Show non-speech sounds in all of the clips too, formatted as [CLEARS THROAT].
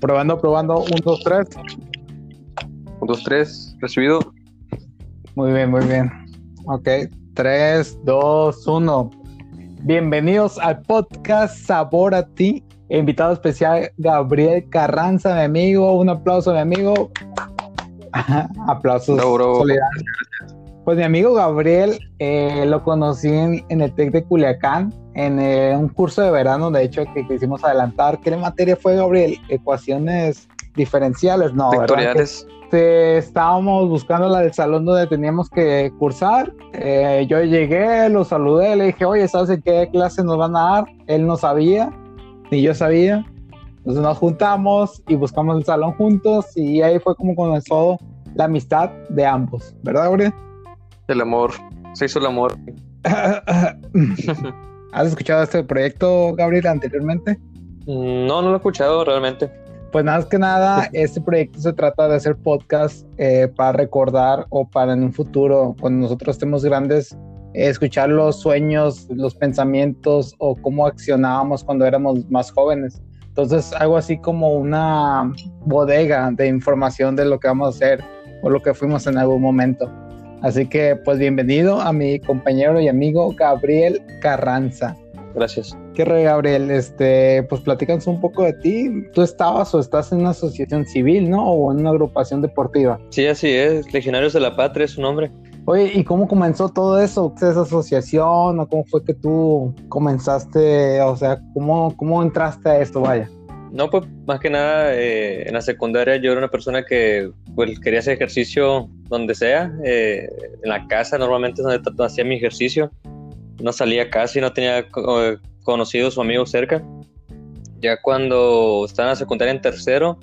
Probando, probando. Un, dos, tres. Un, dos, tres. Recibido. Muy bien, muy bien. Ok. Tres, dos, uno. Bienvenidos al podcast Sabor a ti. Invitado especial Gabriel Carranza, mi amigo. Un aplauso, mi amigo. [LAUGHS] Aplausos Pues mi amigo Gabriel eh, lo conocí en, el TEC de Culiacán, en eh, un curso de verano, de hecho, que quisimos adelantar. ¿Qué materia fue, Gabriel? Ecuaciones diferenciales, no, Vectoriales. estábamos buscando la del salón donde teníamos que cursar. Eh, yo llegué, lo saludé, le dije, oye, ¿sabes en qué clase nos van a dar? Él no sabía, ni yo sabía. Entonces nos juntamos y buscamos el salón juntos y ahí fue como comenzó la amistad de ambos, ¿verdad, Gabriel? El amor, se hizo el amor. ¿Has escuchado este proyecto, Gabriel, anteriormente? Mm, no, no lo he escuchado realmente. Pues nada que nada, [LAUGHS] este proyecto se trata de hacer podcast eh, para recordar o para en un futuro, cuando nosotros estemos grandes, escuchar los sueños, los pensamientos o cómo accionábamos cuando éramos más jóvenes. Entonces, algo así como una bodega de información de lo que vamos a hacer o lo que fuimos en algún momento. Así que, pues bienvenido a mi compañero y amigo Gabriel Carranza. Gracias. ¿Qué re, Gabriel? Este, pues platícanos un poco de ti. ¿Tú estabas o estás en una asociación civil, no? O en una agrupación deportiva. Sí, así es. Legionarios de la Patria es su nombre. Oye, ¿y cómo comenzó todo eso? ¿Esa asociación o cómo fue que tú comenzaste? O sea, ¿cómo, cómo entraste a esto? Vaya. No, pues más que nada eh, en la secundaria yo era una persona que pues, quería hacer ejercicio donde sea, eh, en la casa normalmente es donde hacía mi ejercicio, no salía casi, no tenía conocidos o amigos cerca. Ya cuando estaba en la secundaria en tercero,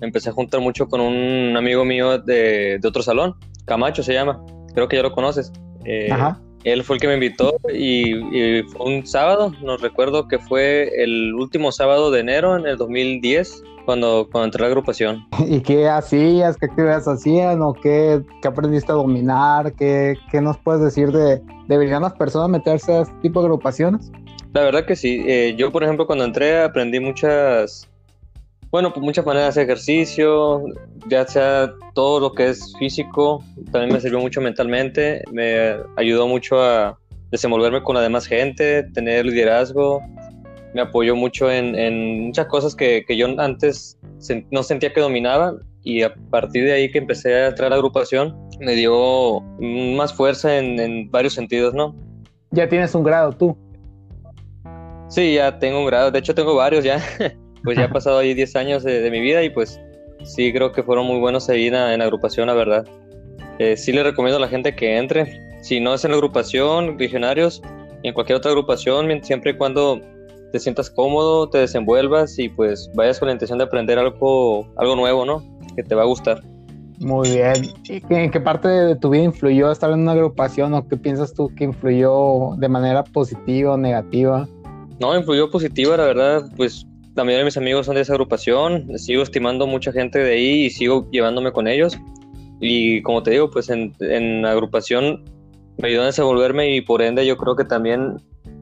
empecé a juntar mucho con un amigo mío de, de otro salón, Camacho se llama creo que ya lo conoces. Eh, él fue el que me invitó y, fue un sábado, nos recuerdo que fue el último sábado de enero en el 2010 cuando, cuando entré a la agrupación. [LAUGHS] ¿Y qué hacías? ¿Qué actividades hacían? ¿O qué, qué aprendiste a dominar? ¿Qué, ¿Qué, nos puedes decir de deberían las personas meterse a este tipo de agrupaciones? La verdad que sí. Eh, yo, por ejemplo, cuando entré aprendí muchas bueno, pues muchas maneras de ejercicio, ya sea todo lo que es físico, también me sirvió mucho mentalmente, me ayudó mucho a desenvolverme con la demás gente, tener liderazgo, me apoyó mucho en, muchas cosas que, yo antes no sentía que dominaba y a partir de ahí que empecé a entrar a la agrupación me dio más fuerza en, en varios sentidos, ¿no? Ya tienes un grado tú. Sí, ya tengo un grado, de hecho tengo varios ya. [LAUGHS] pues ya ha pasado ahí 10 años de, mi vida y pues sí creo que fueron muy buenos ahí en, en agrupación, la verdad. Eh, sí le recomiendo a la gente que entre. Si no es en la agrupación, Legionarios, en cualquier otra agrupación, siempre y cuando te sientas cómodo, te desenvuelvas y pues vayas con la intención de aprender algo, algo nuevo, ¿no? Que te va a gustar. Muy bien. ¿Y en qué parte de tu vida influyó estar en una agrupación o qué piensas tú que influyó de manera positiva o negativa? No, influyó positiva, la verdad, pues también mis amigos son de esa agrupación, sigo estimando mucha gente de ahí y sigo llevándome con ellos. Y como te digo, pues en, en agrupación me ayudó a desenvolverme y por ende yo creo que también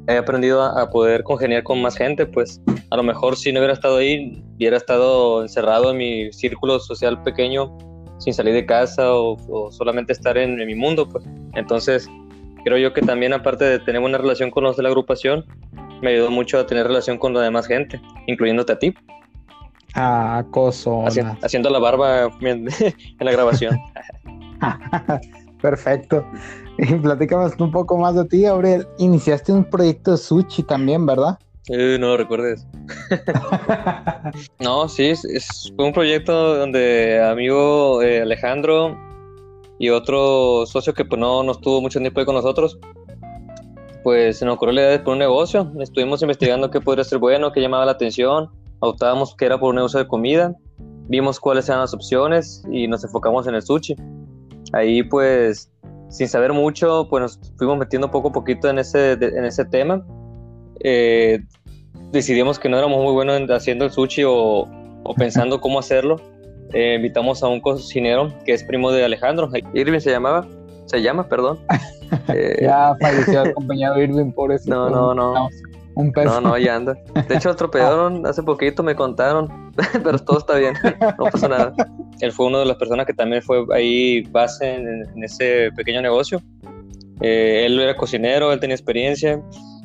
he aprendido a, poder congeniar con más gente, pues a lo mejor si no hubiera estado ahí, hubiera estado encerrado en mi círculo social pequeño, sin salir de casa o, solamente estar en, en, mi mundo, pues. Entonces, creo yo que también aparte de tener una relación con los de la agrupación, me ayudó mucho a tener relación con la demás gente, incluyéndote a ti. Ah, acoso. haciendo la barba en [LAUGHS] la grabación. [LAUGHS] Perfecto. [LAUGHS] Y platícame un poco más de ti, Gabriel. Iniciaste un proyecto de sushi también, ¿verdad? no lo recuerdes. [LAUGHS] no, sí, es, fue un proyecto donde amigo eh, Alejandro y otro socio que pues no, no estuvo mucho tiempo ahí con nosotros, pues se nos ocurrió la idea de poner un negocio. Estuvimos investigando qué podría ser bueno, qué llamaba la atención. Optábamos que era por un negocio de comida. Vimos cuáles eran las opciones y nos enfocamos en el sushi. Ahí pues, sin saber mucho, pues nos fuimos metiendo poco a poquito en ese, en ese tema. Eh, decidimos que no éramos muy buenos haciendo el sushi o, o [LAUGHS] pensando cómo hacerlo. Eh, invitamos a un cocinero que es primo de Alejandro, Irving se llamaba, se llama, perdón. [LAUGHS] Eh, ya falleció el compañero Irving, por eso. No, no, no. Un peso. No, no, ya anda. De hecho, [LAUGHS] atropellaron hace poquito, me contaron, pero todo está bien, no pasa nada. Él fue una de las personas que también fue ahí base en, ese pequeño negocio. Eh, él era cocinero, él tenía experiencia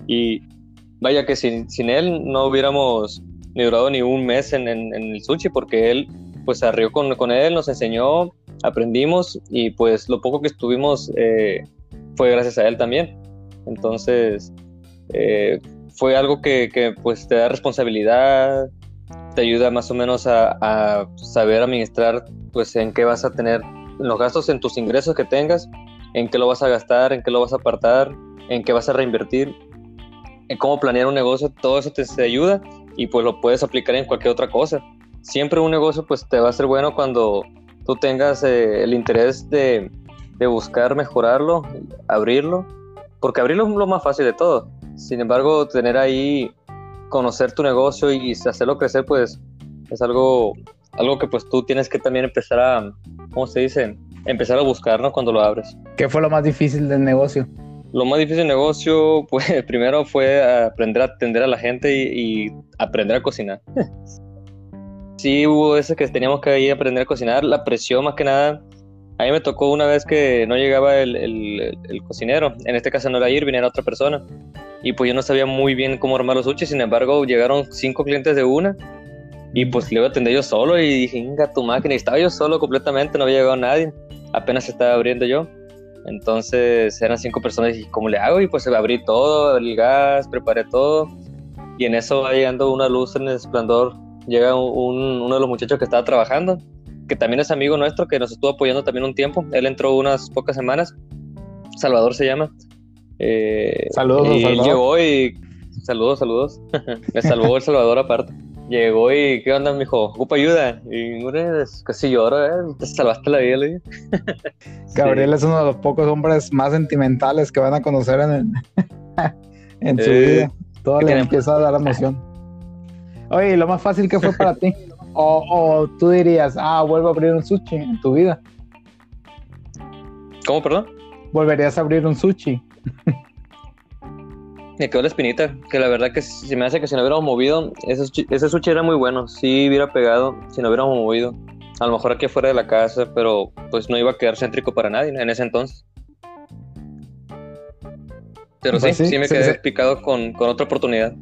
y vaya que sin, sin él no hubiéramos ni durado ni un mes en, en, el sushi porque él pues arrió con, con, él, nos enseñó, aprendimos y pues lo poco que estuvimos eh, fue gracias a él también. Entonces eh, fue algo que, que, pues te da responsabilidad, te ayuda más o menos a, saber administrar pues en qué vas a tener los gastos en tus ingresos que tengas, en qué lo vas a gastar, en qué lo vas a apartar, en qué vas a reinvertir, en cómo planear un negocio, todo eso te, te ayuda y pues lo puedes aplicar en cualquier otra cosa. Siempre un negocio pues te va a ser bueno cuando tú tengas eh, el interés de, de, buscar mejorarlo, abrirlo, porque abrirlo es lo más fácil de todo. Sin embargo, tener ahí, conocer tu negocio y hacerlo crecer pues es algo, algo que pues tú tienes que también empezar a, ¿cómo se dice? Empezar a buscar, ¿no? Cuando lo abres. ¿Qué fue lo más difícil del negocio? Lo más difícil del negocio, [LAUGHS] pues primero fue aprender a atender a la gente y, aprender a cocinar. [LAUGHS] sí, hubo eso que teníamos que ir a aprender a cocinar, la presión más que nada. A mí me tocó una vez que no llegaba el, el, cocinero, en este caso no era Irving, era otra persona. Y pues yo no sabía muy bien cómo armar los sushi, sin embargo llegaron cinco clientes de una y pues le iba a atender yo solo y dije, venga tu máquina, y estaba yo solo completamente, no había llegado nadie, apenas estaba abriendo yo. Entonces eran cinco personas y ¿cómo le hago? Y pues abrí todo, abrí el gas, preparé todo. Y en eso va llegando una luz en el esplendor. Llega un, uno de los muchachos que estaba trabajando, que también es amigo nuestro, que nos estuvo apoyando también un tiempo. Él entró unas pocas semanas. Salvador se llama. Eh, saludos, y Salvador. llegó y... Saludos, saludos. [LAUGHS] Me salvó El Salvador aparte. Llegó y, ¿qué onda? Me dijo, ocupa ayuda. Y, casi lloro, ¿eh? Te salvaste la vida, le [LAUGHS] Gabriel es uno de los pocos hombres más sentimentales que van a conocer en, [LAUGHS] en su vida. Todo le empieza a dar emoción. Oye, lo más fácil que fue para ti? O, o, tú dirías, ah, vuelvo a abrir un sushi en tu vida. ¿Cómo, perdón? ¿Volverías a abrir un sushi? [LAUGHS] me quedó la espinita, que la verdad que si me hace que si no hubiéramos movido, ese, ese sushi era muy bueno, sí hubiera pegado si no hubiéramos movido. A lo mejor aquí afuera de la casa, pero pues no iba a quedar céntrico para nadie en ese entonces. Pero sí, pues sí, me quedé picado con, con, otra oportunidad.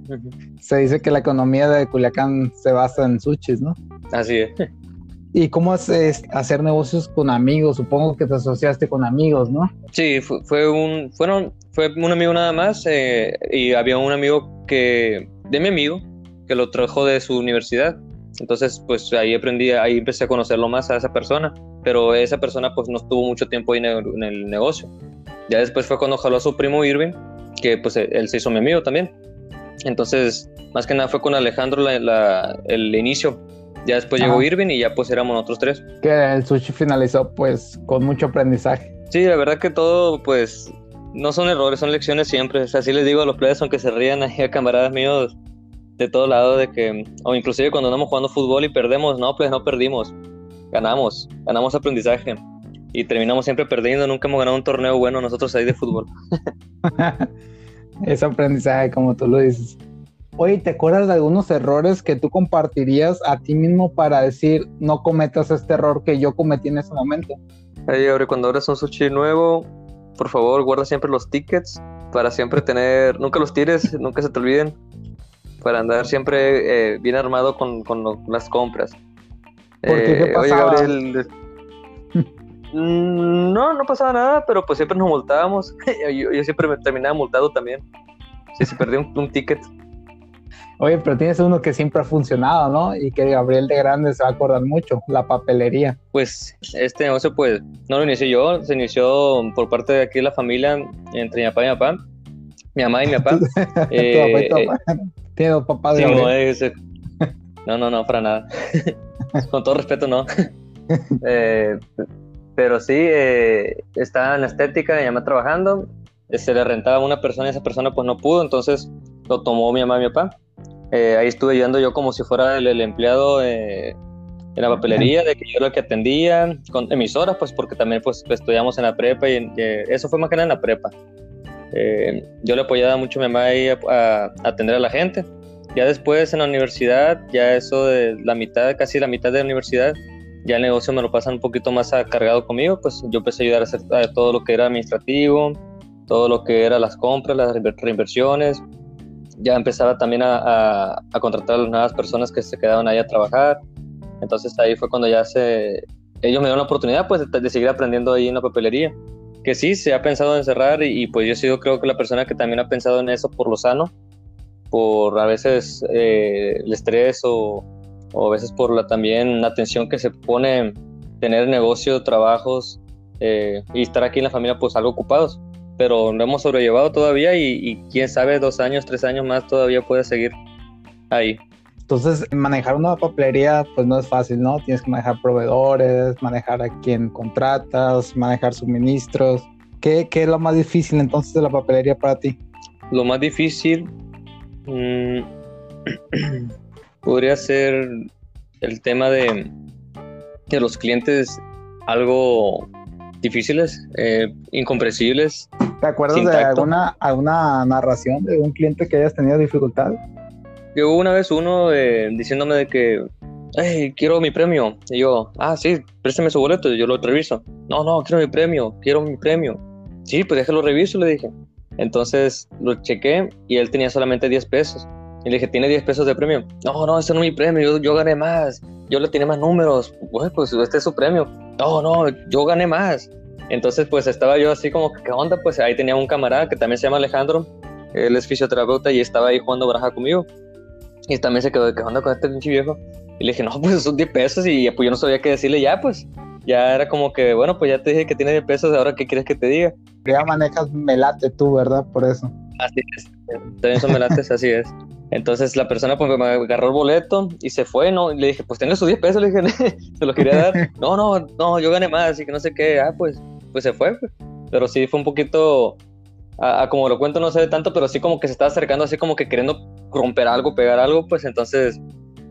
Se dice que la economía de Culiacán se basa en sushis, ¿no? Así es. ¿Y cómo es hacer negocios con amigos? Supongo que te asociaste con amigos, ¿no? Sí, fue, un, fueron, fue un amigo nada más eh, y había un amigo que, de mi amigo, que lo trajo de su universidad. Entonces, pues ahí aprendí, ahí empecé a conocerlo más a esa persona, pero esa persona pues no estuvo mucho tiempo ahí en el, negocio. Ya después fue cuando jaló a su primo Irving, que pues él se hizo mi amigo también. Entonces, más que nada fue con Alejandro el inicio ya después llegó Irving y ya pues éramos nosotros tres. Que el sushi finalizó pues con mucho aprendizaje. Sí, la verdad que todo pues no son errores, son lecciones siempre. O sea, así les digo a los players aunque se rían ahí a camaradas míos de todo lado de que, o inclusive cuando andamos jugando fútbol y perdemos, no, pues no perdimos, ganamos, ganamos aprendizaje y terminamos siempre perdiendo, nunca hemos ganado un torneo bueno nosotros ahí de fútbol. [LAUGHS] es aprendizaje como tú lo dices. Oye, ¿te acuerdas de algunos errores que tú compartirías a ti mismo para decir no cometas este error que yo cometí en ese momento? Hey, ahora cuando abres un sushi nuevo, por favor, guarda siempre los tickets para siempre tener, nunca los tires, [LAUGHS] nunca se te olviden, para andar siempre eh, bien armado con, las compras. ¿Por qué, eh, Oye, Gabriel, no, no pasaba nada, pero pues siempre nos multábamos. [LAUGHS] yo, siempre me terminaba multado también. Si se perdió un ticket. Oye, pero tienes uno que siempre ha funcionado, ¿no? Y que Gabriel de Grande se va a acordar mucho, la papelería. Pues este negocio, pues, no lo inicié yo, se inició por parte de aquí de la familia, entre mi papá y mi papá, mi mamá y mi papá. [LAUGHS] eh, tu papá eh, Tiene dos papás de sí, no, no, no, para nada. [LAUGHS] Con todo respeto, no. eh, pero sí, eh, estaba en la estética, mi mamá trabajando, se le rentaba a una persona y esa persona pues no pudo, entonces lo tomó mi mamá y mi papá. Eh, ahí estuve yendo yo como si fuera el, empleado eh, en la papelería, de que yo era el que atendía, con emisoras, pues porque también pues estudiamos en la prepa y eso fue más que nada en la prepa. Eh, yo le apoyaba mucho a mi mamá ahí a, atender a la gente. Ya después en la universidad, ya eso de la mitad, casi la mitad de la universidad, ya el negocio me lo pasan un poquito más cargado conmigo, pues yo empecé a ayudar a hacer todo lo que era administrativo, todo lo que era las compras, las reinversiones. Ya empezaba también a, a, contratar a las nuevas personas que se quedaban ahí a trabajar. Entonces ahí fue cuando ya se... Ellos me dieron la oportunidad pues de, seguir aprendiendo ahí en la papelería. Que sí, se ha pensado en cerrar y, pues yo he sido creo que la persona que también ha pensado en eso por lo sano, por a veces eh, el estrés o, o, a veces por la también la atención que se pone tener negocio, trabajos eh, y estar aquí en la familia pues algo ocupados pero lo hemos sobrellevado todavía y, quién sabe, dos años, tres años más todavía puede seguir ahí. Entonces, manejar una papelería pues no es fácil, ¿no? Tienes que manejar proveedores, manejar a quién contratas, manejar suministros. ¿Qué, ¿Qué, es lo más difícil entonces de la papelería para ti? Lo más difícil mm, [CLEARS THROAT] podría ser el tema de, de los clientes algo difíciles, eh, incomprensibles. ¿Te acuerdas de alguna, alguna narración de un cliente que hayas tenido dificultad? Llegó una vez uno eh, diciéndome de que, hey, quiero mi premio. Y yo, ah, sí, présteme su boleto, yo lo reviso. No, no, quiero mi premio, quiero mi premio. Sí, pues déjalo reviso, le dije. Entonces lo chequé y él tenía solamente 10 pesos. Y le dije, ¿tiene 10 pesos de premio? No, no, ese no es mi premio, yo, yo gané más. Yo le tiene más números. Pues, este es su premio no, no, yo gané más. Entonces, pues estaba yo así como, ¿qué onda? Pues ahí tenía un camarada que también se llama Alejandro, él es fisioterapeuta y estaba ahí jugando baraja conmigo. Y también se quedó, ¿qué onda con este pinche viejo? Y le dije, no, pues son 10 pesos y pues yo no sabía qué decirle ya, pues. Ya era como que, bueno, pues ya te dije que tiene 10 pesos, ahora qué quieres que te diga. Ya manejas melate tú, ¿verdad? Por eso. Así es, también son melates, así es. Entonces la persona pues me agarró el boleto y se fue, ¿no? Y le dije, pues tengo sus 10 pesos, le dije, [LAUGHS] se los quería dar. No, no, no, yo gané más y que no sé qué. Ah, pues, pues se fue. Pues. Pero sí fue un poquito, a, como lo cuento no sé tanto, pero sí como que se estaba acercando así como que queriendo romper algo, pegar algo, pues entonces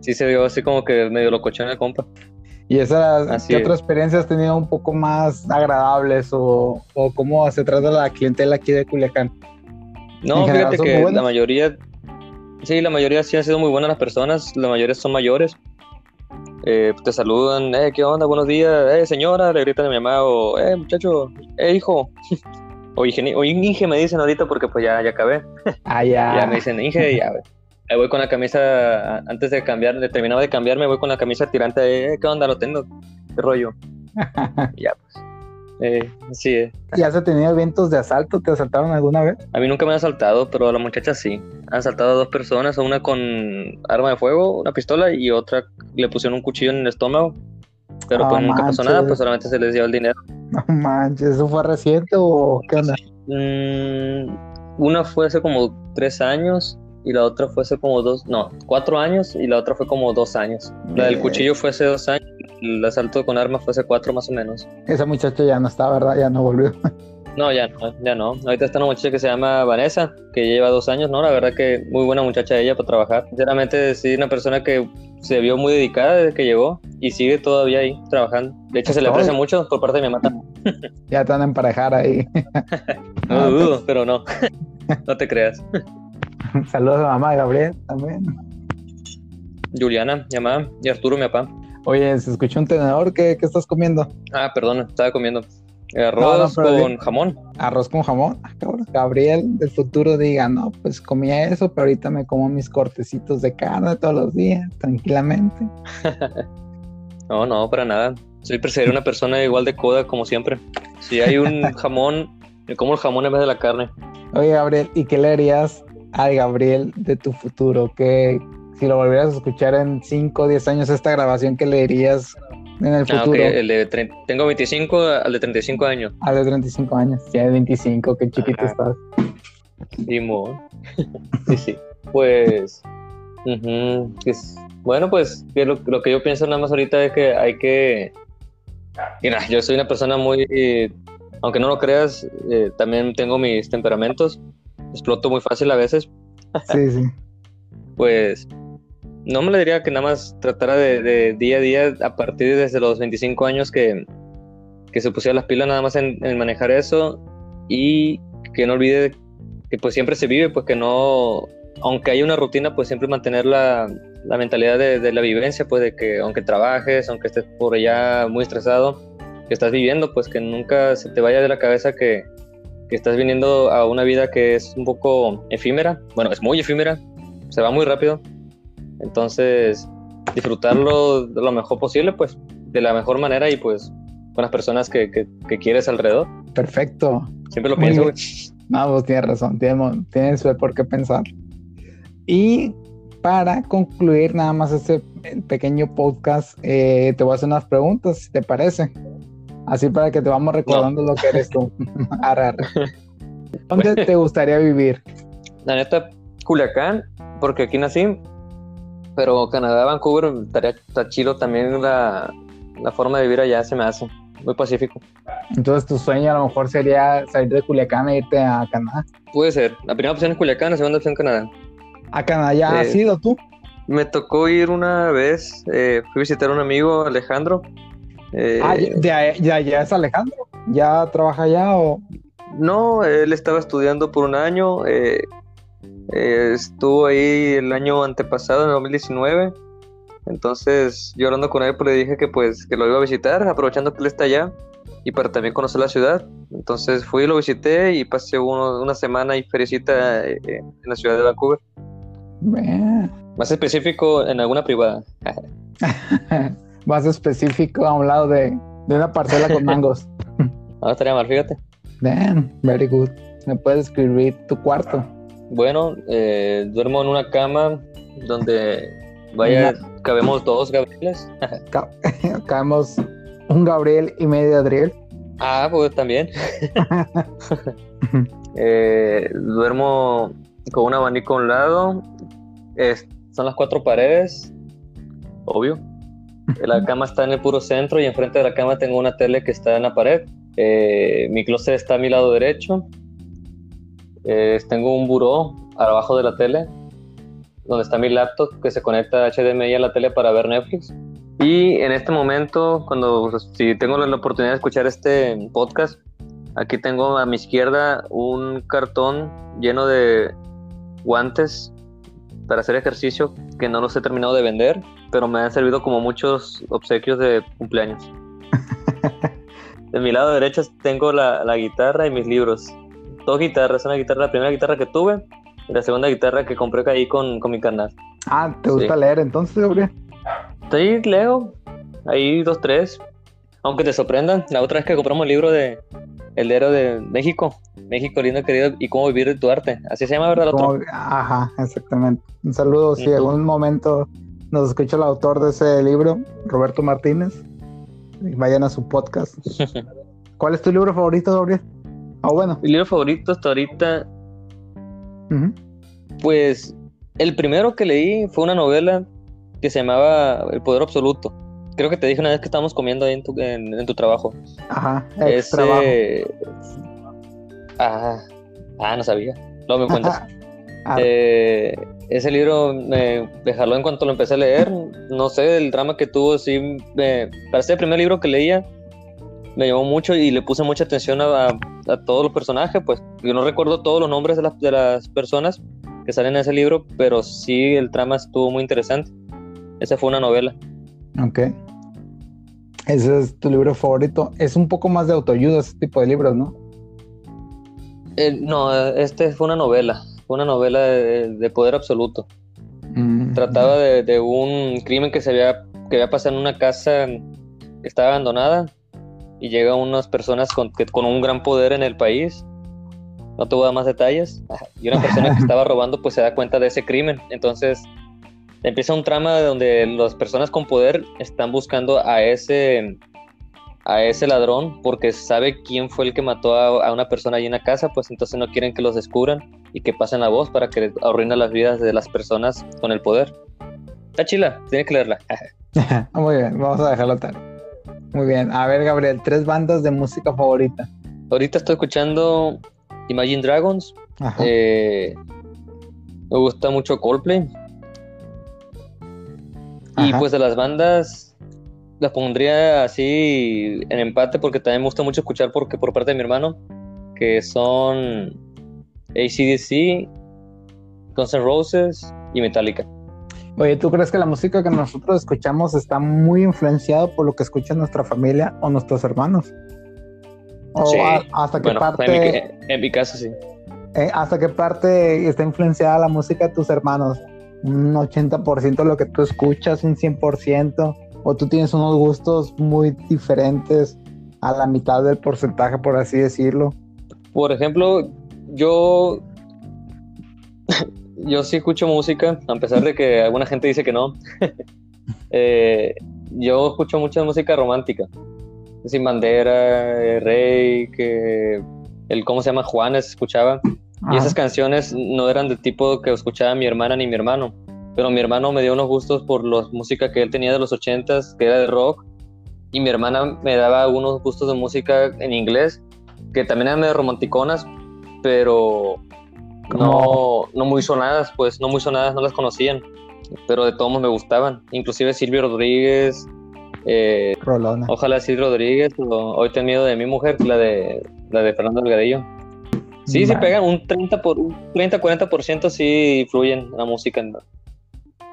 sí se vio así como que medio locochón el compa. ¿Y esas, qué otras experiencias has tenido un poco más agradables o, o cómo se trata la clientela aquí de Culiacán? No, fíjate que la mayoría Sí, la mayoría sí han sido muy buenas las personas, la mayoría son mayores. Eh, te saludan, eh, ¿qué onda? Buenos días, eh, señora, le gritan a mi mamá, o, eh, muchacho, eh, hijo. [LAUGHS] o, Inge, o Inge me dicen ahorita porque pues ya, ya acabé. Ah, ya. ya me dicen, Inge, ya, [LAUGHS] ahí voy con la camisa, antes de cambiar, de terminaba de cambiarme, voy con la camisa tirante, eh, ¿qué onda? Lo tengo, qué rollo. [LAUGHS] ya, pues. Eh, sí. Eh. ¿Y has tenido eventos de asalto? ¿Te asaltaron alguna vez? A mí nunca me han asaltado, pero a la muchacha sí. Han asaltado a dos personas, una con arma de fuego, una pistola, y otra le pusieron un cuchillo en el estómago. Pero pues nunca pasó nada, pues solamente se les dio el dinero. No manches, ¿eso fue reciente o qué onda? Mm, una fue hace como tres años y la otra fue hace como dos, no, cuatro años y la otra fue como dos años. La del cuchillo fue hace dos años el asalto con armas fue hace cuatro más o menos. Esa muchacha ya no está, ¿verdad? Ya no volvió. No, ya no, ya no. Ahorita está una muchacha que se llama Vanessa, que lleva dos años, ¿no? La verdad que muy buena muchacha ella para trabajar. Sinceramente, sí, una persona que se vio muy dedicada desde que llegó y sigue todavía ahí trabajando. De hecho, se le aprecia mucho por parte de mi mamá Ya están a emparejar ahí. [LAUGHS] no dudo, pero no. [LAUGHS] no te creas. [LAUGHS] Saludos a mamá Gabriel también. Juliana, mi mamá, y Arturo, mi papá. Oye, se escuchó un tenedor, ¿qué, estás comiendo? Ah, perdón, estaba comiendo. Arroz con jamón. Arroz con jamón. Ah, Gabriel del futuro diga, no, pues comía eso, pero ahorita me como mis cortecitos de carne todos los días, tranquilamente. [LAUGHS] no, no, para nada. Soy perseguir una persona igual de coda como siempre. Si hay un [LAUGHS] jamón, me como el jamón en vez de la carne. Oye, Gabriel, ¿y qué le harías al Gabriel de tu futuro? ¿Qué, si lo volvieras a escuchar en 5 o 10 años, esta grabación que le dirías en el ah, futuro. tengo 25 al de 35 años. Al de 35 años, ya de 25, qué chiquito estás. [LAUGHS] sí, sí. Pues, bueno, pues lo, que yo pienso nada más ahorita es que hay que... Mira, yo soy una persona muy, aunque no lo creas, eh, también tengo mis temperamentos, exploto muy fácil a veces. Sí, sí. pues no me le diría que nada más tratara de, día a día a partir desde los 25 años que, que se pusiera las pilas nada más en, manejar eso y que no olvide que pues siempre se vive, pues que no, aunque haya una rutina, pues siempre mantener la, la mentalidad de, de, la vivencia, pues de que aunque trabajes, aunque estés por allá muy estresado, que estás viviendo, pues que nunca se te vaya de la cabeza que, que estás viniendo a una vida que es un poco efímera, bueno, es muy efímera, se va muy rápido, entonces disfrutarlo lo mejor posible, pues de la mejor manera y pues con las personas que, que, quieres alrededor. Perfecto. Siempre lo pienso, güey. No, pues tienes razón, tienes, tienes por qué pensar. Y para concluir nada más este pequeño podcast, eh, te voy a hacer unas preguntas, si te parece. Así para que te vamos recordando lo que eres tú. [LAUGHS] ¿Dónde te gustaría vivir? La neta, Culiacán, porque aquí nací. Pero Canadá, Vancouver, estaría está chido también la, la forma de vivir allá, se me hace. Muy pacífico. Entonces tu sueño a lo mejor sería salir de Culiacán e irte a Canadá. Puede ser. La primera opción es Culiacán, la segunda opción Canadá. ¿A Canadá ya has eh, ido tú? Me tocó ir una vez, eh, fui a visitar a un amigo, Alejandro, eh, ah, es Alejandro. ¿Ya trabaja allá o...? No, él estaba estudiando por un año. Eh, eh, estuvo ahí el año antepasado, en 2019. Entonces, yo hablando con él, pues le dije que pues que lo iba a visitar, aprovechando que él está allá y para también conocer la ciudad. Entonces fui, lo visité y pasé una semana y felicita en la ciudad de Vancouver. Más específico, en alguna privada. [LAUGHS] más específico a un lado de, una parcela con [LAUGHS] mangos. No [LAUGHS] estaría mal, fíjate. Damn, very good. ¿Me puedes escribir tu cuarto? Bueno, eh, duermo en una cama donde vaya, cabemos dos Gabrieles. [LAUGHS] cabemos un Gabriel y medio Adriel. Ah, pues también. Eh, duermo con un abanico a un lado. son las cuatro paredes, obvio. La cama está en el puro centro y enfrente de la cama tengo una tele que está en la pared. Eh, mi closet está a mi lado derecho. Eh, tengo un buró abajo de la tele donde está mi laptop que se conecta a HDMI a la tele para ver Netflix. Y en este momento, cuando si tengo la oportunidad de escuchar este podcast, aquí tengo a mi izquierda un cartón lleno de guantes para hacer ejercicio que no los he terminado de vender pero me han servido como muchos obsequios de cumpleaños. [LAUGHS] de mi lado derecho tengo la, guitarra y mis libros. Dos guitarras, una guitarra, la primera guitarra que tuve y la segunda guitarra que compré ahí con, con mi canal. Ah, ¿te gusta leer entonces, Gabriel? Sí, leo. Ahí dos, tres. Aunque te sorprendan, la otra vez que compramos el libro de El héroe de México, México lindo querido y cómo vivir de tu arte. Así se llama, ¿verdad? El otro? Ajá, exactamente. Un saludo, si en algún momento nos escucha el autor de ese libro, Roberto Martínez. Vayan a su podcast. [LAUGHS] ¿Cuál es tu libro favorito, Gabriel? Ah, bueno. Mi libro favorito hasta ahorita. Pues el primero que leí fue una novela que se llamaba El Poder Absoluto. Creo que te dije una vez que estábamos comiendo ahí en tu, en, tu trabajo. Ajá, es trabajo. Ah, ah, no sabía. No me cuentas. [LAUGHS] eh, ese libro me, jaló en cuanto lo empecé a leer. No sé, el drama que tuvo, sí, me, para ser el primer libro que leía, me llamó mucho y le puse mucha atención a, todos los personajes. Pues yo no recuerdo todos los nombres de las, de las personas que salen en ese libro, pero sí el trama estuvo muy interesante. Esa fue una novela. Ok. Ese es tu libro favorito. Es un poco más de autoayuda ese tipo de libros, ¿no? Eh, no, este fue una novela una novela de, poder absoluto. Mm, Trataba de, un crimen que se había, que había pasado en una casa que estaba abandonada y llegan unas personas con, con un gran poder en el país. No te voy a dar más detalles. Y una persona que [LAUGHS] estaba robando pues se da cuenta de ese crimen. Entonces empieza un trama donde las personas con poder están buscando a ese a ese ladrón porque sabe quién fue el que mató a, una persona ahí en la casa, pues entonces no quieren que los descubran y que pasen la voz para que arruine las vidas de las personas con el poder. Está chila, tiene que leerla. [LAUGHS] [LAUGHS] Muy bien, vamos a dejarlo tal. Muy bien, a ver Gabriel, tres bandas de música favorita. Ahorita estoy escuchando Imagine Dragons. Eh, me gusta mucho Coldplay. Y pues de las bandas las pondría así en empate porque también me gusta mucho escuchar porque por parte de mi hermano, que son ACDC, Guns N' Roses y Metallica. Oye, ¿tú crees que la música que nosotros escuchamos está muy influenciada por lo que escucha nuestra familia o nuestros hermanos? ¿O hasta qué parte... En mi, caso sí. Eh, ¿Hasta qué parte está influenciada la música de tus hermanos? ¿Un 80% de lo que tú escuchas? ¿Un 100%? ¿O tú tienes unos gustos muy diferentes a la mitad del porcentaje, por así decirlo? Por ejemplo, yo [LAUGHS] yo sí escucho música, a pesar de que alguna gente dice que no. [LAUGHS] Eh, yo escucho mucha música romántica. Sin bandera, Rey, que el cómo se llama Juanes escuchaba. Y esas canciones no eran del tipo que escuchaba mi hermana ni mi hermano. Pero mi hermano me dio unos gustos por la música que él tenía de los ochentas, que era de rock. Y mi hermana me daba unos gustos de música en inglés, que también eran de romanticonas, pero no, no muy sonadas, pues no muy sonadas, no las conocían, pero de todos me gustaban. Inclusive Silvio Rodríguez, eh, ojalá Silvio Rodríguez, o Hoy te miedo de mi mujer, la de, la de Fernando Delgadillo. Sí, sí pegan, un 30 por un 30 40% sí influyen en la música en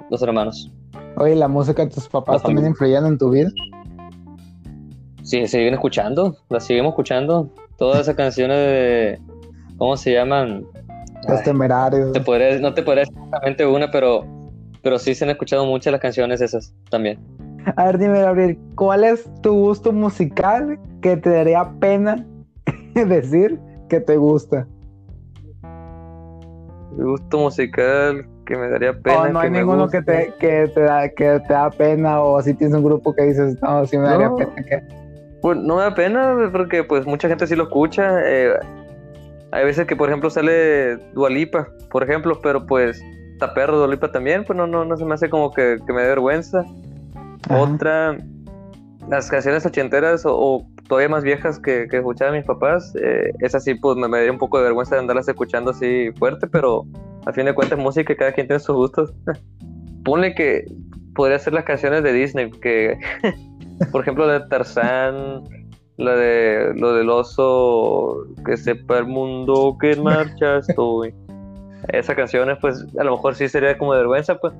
los hermanos. Oye, ¿la música de tus papás también influyen en tu vida? Sí, se siguen escuchando, las seguimos escuchando. Todas esas [LAUGHS] canciones de ¿cómo se llaman? Los temerarios. Te no te podría decir exactamente una, pero, pero sí se han escuchado muchas las canciones esas también. A ver, dime, Gabriel, ¿cuál es tu gusto musical que te daría pena [LAUGHS] decir que te gusta? Mi gusto musical que me daría pena. O no hay ninguno que te, que, te da, que te da pena, o si tienes un grupo que dices, no, sí me daría pena. Pues no me da pena, porque pues mucha gente sí lo escucha. Eh, hay veces que, por ejemplo, sale Dualipa, por ejemplo, pero pues está perro Dualipa también, pues no, no, no se me hace como que, me dé vergüenza. Otra, las canciones ochenteras o, todavía más viejas que, que escuchaban mis papás, eh, esas sí, pues me, me daría un poco de vergüenza de andarlas escuchando así fuerte, pero a fin de cuentas, música, cada quien tiene sus gustos. [LAUGHS] Ponle que podría ser las canciones de Disney, que, [LAUGHS] por ejemplo, de Tarzán la de lo del oso que sepa el mundo que en marcha [LAUGHS] estoy. Esa canción, pues, a lo mejor sí sería como de vergüenza, pues.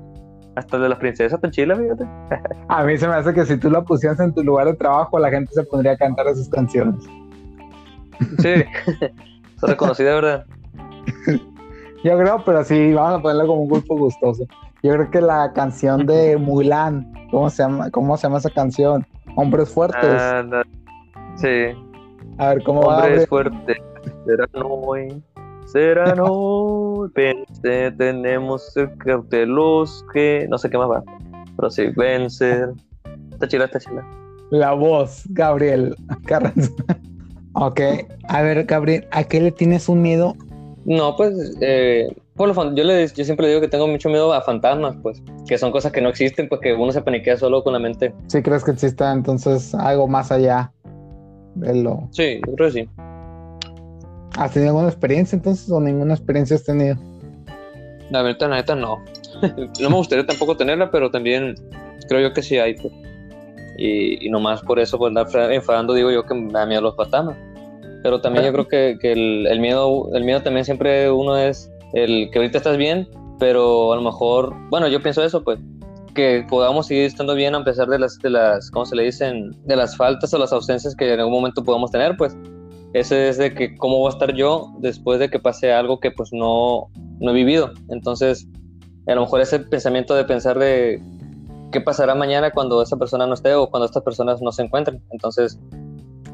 Hasta de las princesas tan chila, fíjate. [LAUGHS] A mí se me hace que si tú la pusieras en tu lugar de trabajo, la gente se pondría a cantar esas canciones. Sí, [LAUGHS] son reconocida, ¿verdad? Yo creo, pero sí, vamos a ponerla como un grupo gustoso. Yo creo que la canción de Mulan, ¿cómo se llama, cómo se llama esa canción? Hombres fuertes. Ah, Sí. A ver, ¿cómo Hombre va? fuerte, será hoy, será [LAUGHS] hoy, vence, tenemos el cautelos que... No sé qué más va, pero sí, vencer. Está chila, está chila. La voz, Gabriel Carranza. [LAUGHS] ok, a ver, Gabriel, ¿a qué le tienes un miedo? No, pues, eh, yo, le, yo siempre digo que tengo mucho miedo a fantasmas, pues, que son cosas que no existen, pues que uno se paniquea solo con la mente. Sí, crees que exista entonces algo más allá. Sí, yo creo que sí. ¿Has tenido alguna experiencia entonces o ninguna experiencia has tenido? La verdad, la neta, no. [LAUGHS] no me gustaría tampoco tenerla, pero también creo yo que sí hay. Pues. Y, y nomás por eso, pues andar enfadando, digo yo que me da miedo los fantasmas. Pero también yo creo que, que el, el, miedo, el miedo también siempre uno es el que ahorita estás bien, pero a lo mejor, bueno, yo pienso eso, pues, que podamos seguir estando bien a pesar de las, de las, ¿cómo se le dicen? De las faltas o las ausencias que en algún momento podamos tener, pues ese es de que cómo voy a estar yo después de que pase algo que pues no, no he vivido. Entonces, a lo mejor ese pensamiento de pensar de qué pasará mañana cuando esa persona no esté o cuando estas personas no se encuentren. Entonces,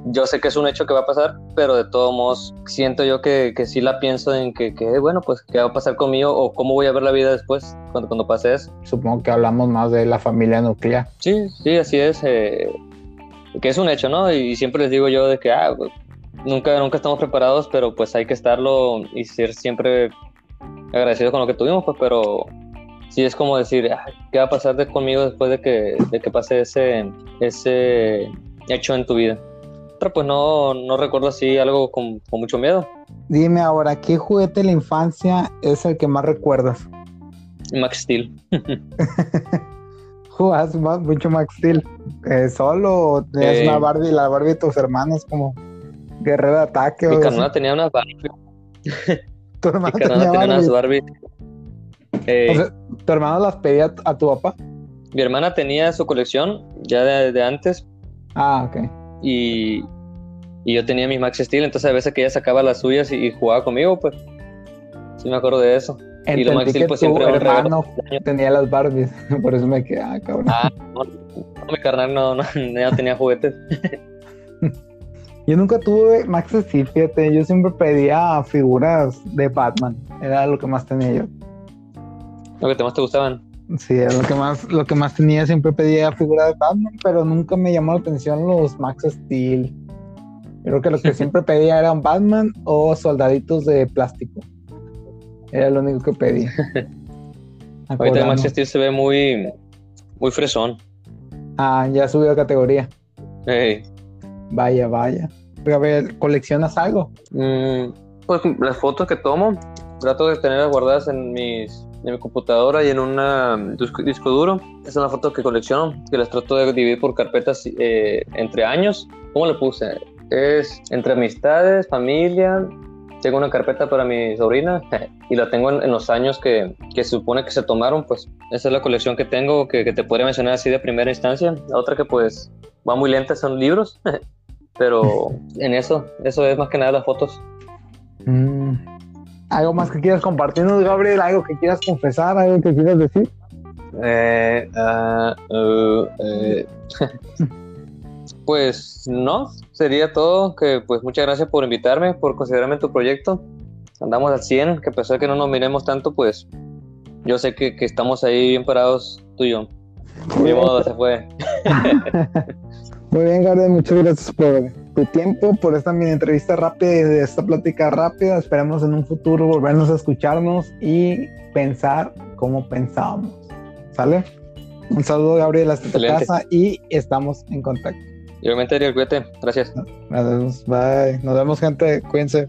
yo sé que es un hecho que va a pasar, pero de todos modos siento yo que, que sí la pienso en que, que, bueno, pues qué va a pasar conmigo o cómo voy a ver la vida después cuando, cuando pase eso. Supongo que hablamos más de la familia nuclear. Sí, sí, así es. Eh, que es un hecho, ¿no? Y siempre les digo yo de que, ah, pues, nunca, nunca estamos preparados, pero pues hay que estarlo y ser siempre agradecidos con lo que tuvimos, pues, pero sí es como decir, ah, ¿qué va a pasar de conmigo después de que, de que pase ese, ese hecho en tu vida? Pues no, no recuerdo así algo con, mucho miedo. Dime ahora, ¿qué juguete de la infancia es el que más recuerdas? Max Steel. [LAUGHS] jugabas más, mucho Max Steel. Eh, ¿Solo o tenías Eh. una Barbie, la Barbie de tus hermanos como guerrera de ataque? Mi carnal tenía unas Barbie. [LAUGHS] Tu Mi hermano carnal tenía tenía unas Barbie. Barbie. Eh, O sea, tu hermano las pedía a tu papá. mi hermana tenía su colección ya de, de antes Ah, ok. Y, y yo tenía mis Max Steel, entonces a veces que ella sacaba las suyas y, y jugaba conmigo, pues sí me acuerdo de eso. Y lo Max Steel pues siempre hermano tenía las Barbies, [LAUGHS] por eso me quedé, ah, cabrón. Ah, no, no, mi carnal no, no, [LAUGHS] no tenía juguetes. [LAUGHS] Yo nunca tuve Max Steel, fíjate, yo siempre pedía figuras de Batman, era lo que más tenía yo. Lo que te más te gustaban. Sí, lo que más, lo que más tenía, siempre pedía figuras de Batman, pero nunca me llamó la atención los Max Steel. Creo que lo que [LAUGHS] siempre pedía eran Batman o soldaditos de plástico. Era lo único que pedía. [LAUGHS] Ahorita Max. Steel se ve muy, muy fresón. Ah, ya subió de categoría. Ey. Vaya, vaya. A ver, ¿coleccionas algo? Mm, pues las fotos que tomo, trato de tenerlas guardadas en, mis, en mi computadora y en un disco, disco duro. Esas son las fotos que colecciono, que las trato de dividir por carpetas eh, entre años. ¿Cómo le puse? Es entre amistades, familia. Tengo una carpeta para mi sobrina [LAUGHS] y la tengo en, en los años que, que se supone que se tomaron. Pues esa es la colección que tengo que, que te podría mencionar así de primera instancia. La otra que pues va muy lenta son libros. [LAUGHS] Pero en eso, eso es más que nada las fotos. Mm. ¿Algo más que quieras compartirnos, Gabriel? ¿Algo que quieras confesar? ¿Algo que quieras decir? Eh, ah, uh, eh. [LAUGHS] pues no, sería todo. Que pues muchas gracias por invitarme, por considerarme en tu proyecto. Andamos al 100, que a pesar de que no nos miremos tanto, pues yo sé que, que estamos ahí bien parados tú y yo. Mi modo se fue. [LAUGHS] [LAUGHS] Muy bien, Gabriel, muchas gracias por tu tiempo, por esta mini entrevista rápida y de esta plática rápida. Esperemos en un futuro volvernos a escucharnos y pensar como pensábamos. ¿Sale? Un saludo, Gabriel, hasta tu casa y estamos en contacto. Igualmente, Ariel, cuídate. Gracias. Gracias, bye. Nos vemos, gente. Cuídense.